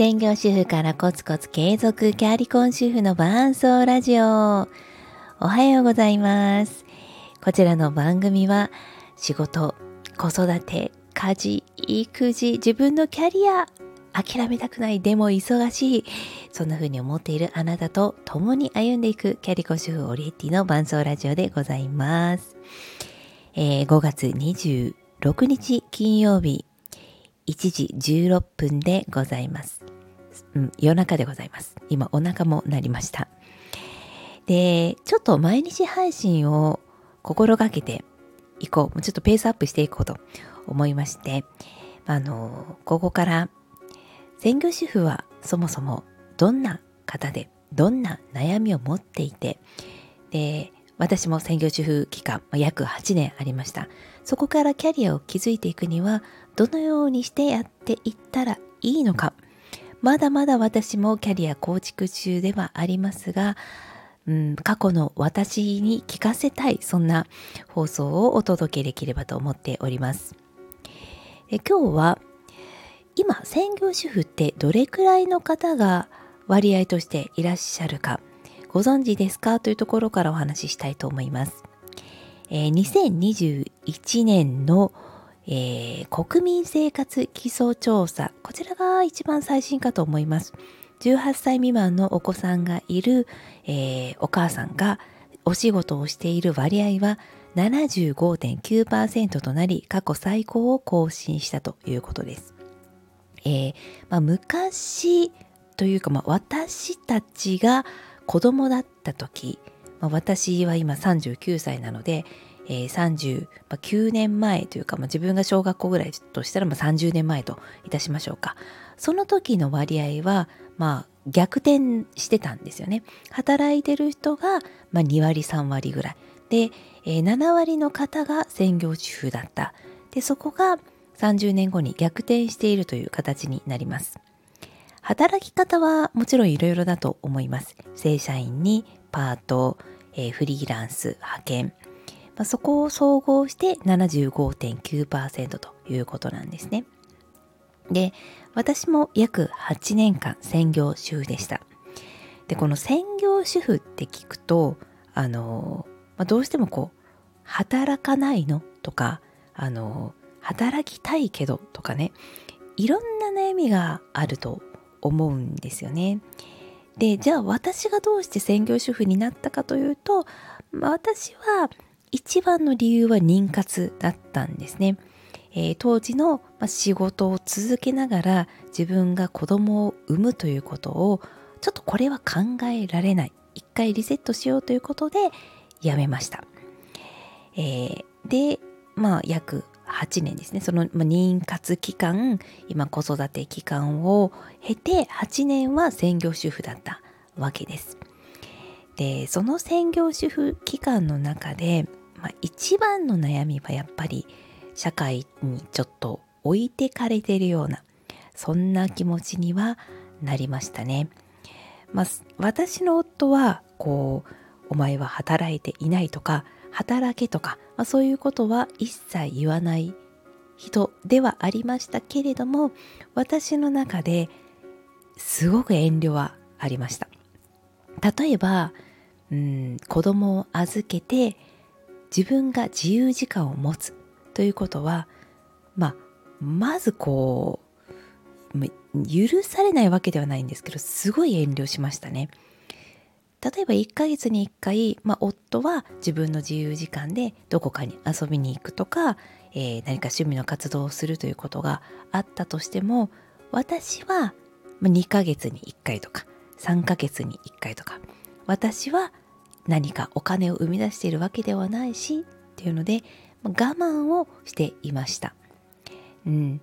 専業主婦からコツコツ継続キャリコン主婦の伴奏ラジオ。おはようございます。こちらの番組は仕事、子育て、家事、育児、自分のキャリア、諦めたくない、でも忙しい。そんな風に思っているあなたと共に歩んでいくキャリコ主婦オリエッティの伴奏ラジオでございます。えー、5月26日金曜日1時16分でございます。うん、夜中でございます。今お腹も鳴りました。で、ちょっと毎日配信を心がけていこう。ちょっとペースアップしていこうと思いまして、あの、ここから専業主婦はそもそもどんな方で、どんな悩みを持っていて、で、私も専業主婦期間、約8年ありました。そこからキャリアを築いていくには、どのようにしてやっていったらいいのか。まだまだ私もキャリア構築中ではありますが、うん、過去の私に聞かせたい、そんな放送をお届けできればと思っております。え今日は、今、専業主婦ってどれくらいの方が割合としていらっしゃるか。ご存知ですか？というところからお話ししたいと思います。えー、2021年の、えー、国民生活基礎調査、こちらが一番最新かと思います。18歳未満のお子さんがいる、えー、お母さんがお仕事をしている割合は75.9%となり過去最高を更新したということです。えーまあ、昔というか、まあ、私たちが子供だった時、まあ、私は今39歳なので、えー、39年前というか、まあ、自分が小学校ぐらいとしたらまあ30年前といたしましょうか。その時の割合はまあ逆転してたんですよね。働いてる人がまあ2割3割ぐらい。で、えー、7割の方が専業主婦だった。でそこが30年後に逆転しているという形になります。働き方はもちろんいろいろだと思います。正社員にパート、えー、フリーランス、派遣、まあ、そこを総合して75.9%ということなんですね。で、私も約8年間専業主婦でした。で、この専業主婦って聞くと、あの、まあ、どうしてもこう、働かないのとか、あの、働きたいけどとかね、いろんな悩みがあると思うんですよね。でじゃあ私がどうして専業主婦になったかというと、私は一番の理由は妊活だったんですね。えー、当時の、仕事を続けながら自分が子供を産むということをちょっとこれは考えられない一回リセットしようということでやめました。えー、でまあ約8年ですねその、妊活期間今子育て期間を経て8年は専業主婦だったわけです。でその専業主婦期間の中で、まあ、一番の悩みはやっぱり社会にちょっと置いてかれてるようなそんな気持ちにはなりましたね。まあ、私の夫はこうお前は働いていないとか働けとか、まあ、そういうことは一切言わない人ではありましたけれども私の中ですごく遠慮はありました例えばうん子供を預けて自分が自由時間を持つということはまあまずこう許されないわけではないんですけどすごい遠慮しましたね。例えば1ヶ月に1回、まあ、夫は自分の自由時間でどこかに遊びに行くとか、えー、何か趣味の活動をするということがあったとしても私は2ヶ月に1回とか3ヶ月に1回とか私は何かお金を生み出しているわけではないしっていうので我慢をしていました。うん、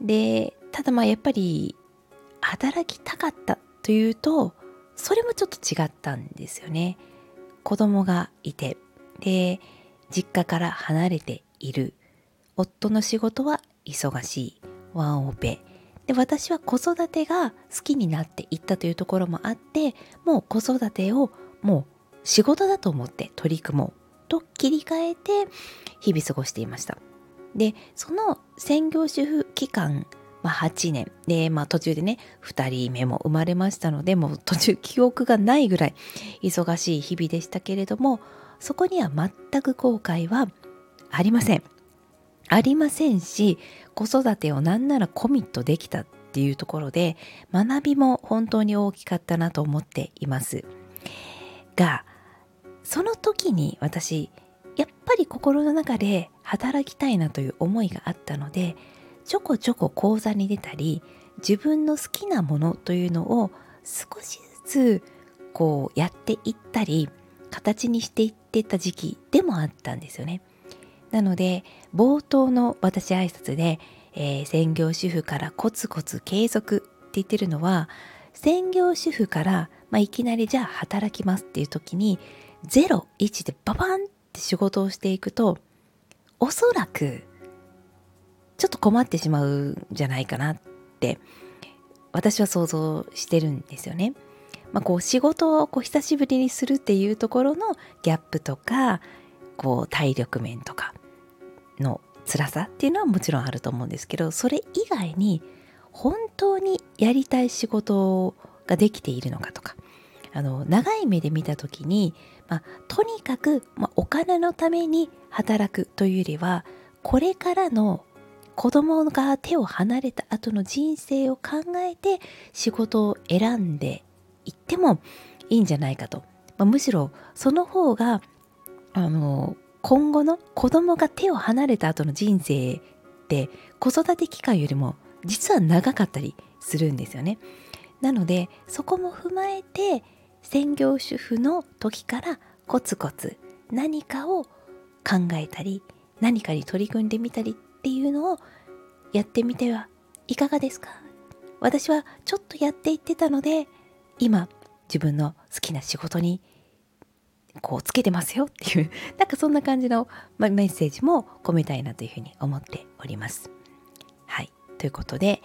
でただまあやっぱり働きたかったというとそれもちょっと違ったんですよね。子供がいて、で、実家から離れている。夫の仕事は忙しい。ワンオペ。で、私は子育てが好きになっていったというところもあって、もう子育てをもう仕事だと思って取り組もうと切り替えて日々過ごしていました。で、その専業主婦期間まあ、8年で、まあ、途中でね2人目も生まれましたのでもう途中記憶がないぐらい忙しい日々でしたけれどもそこには全く後悔はありません。ありませんし子育てをなんならコミットできたっていうところで学びも本当に大きかったなと思っています。がその時に私やっぱり心の中で働きたいなという思いがあったのでちょこちょこ講座に出たり自分の好きなものというのを少しずつこうやっていったり形にしていってた時期でもあったんですよね。なので冒頭の私挨拶で、えー、専業主婦からコツコツ継続って言ってるのは専業主婦から、まあ、いきなりじゃあ働きますっていう時に01でババンって仕事をしていくとおそらくちょっと困ってしまうんじゃないかなって私は想像してるんですよね。まあ、こう仕事をこう久しぶりにするっていうところのギャップとかこう体力面とかの辛さっていうのはもちろんあると思うんですけどそれ以外に本当にやりたい仕事ができているのかとかあの長い目で見た時に、まあ、とにかく、まあ、お金のために働くというよりはこれからの子供が手を離れた後の人生を考えて仕事を選んでいってもいいんじゃないかと、まあ、むしろその方があの今後の子供が手を離れた後の人生って子育て期間よりも実は長かったりするんですよね。なのでそこも踏まえて専業主婦の時からコツコツ何かを考えたり何かに取り組んでみたりっていうのをやってみてはいかがですか？私はちょっとやっていってたので今自分の好きな仕事にこうつけてますよっていう なんかそんな感じのメッセージも込めたいなというふうに思っております。はい。ということで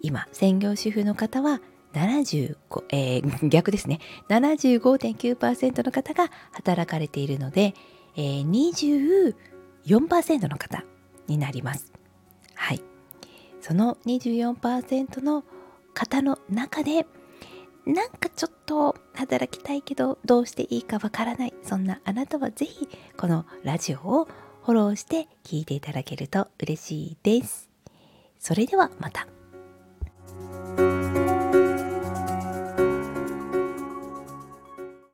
今専業主婦の方は75、えー、逆ですね。75.9%の方が働かれているので、えー、24%の方になります。はい。その24%の方の中でなんかちょっと働きたいけどどうしていいかわからないそんなあなたはぜひこのラジオをフォローして聞いていただけると嬉しいです。それではまた。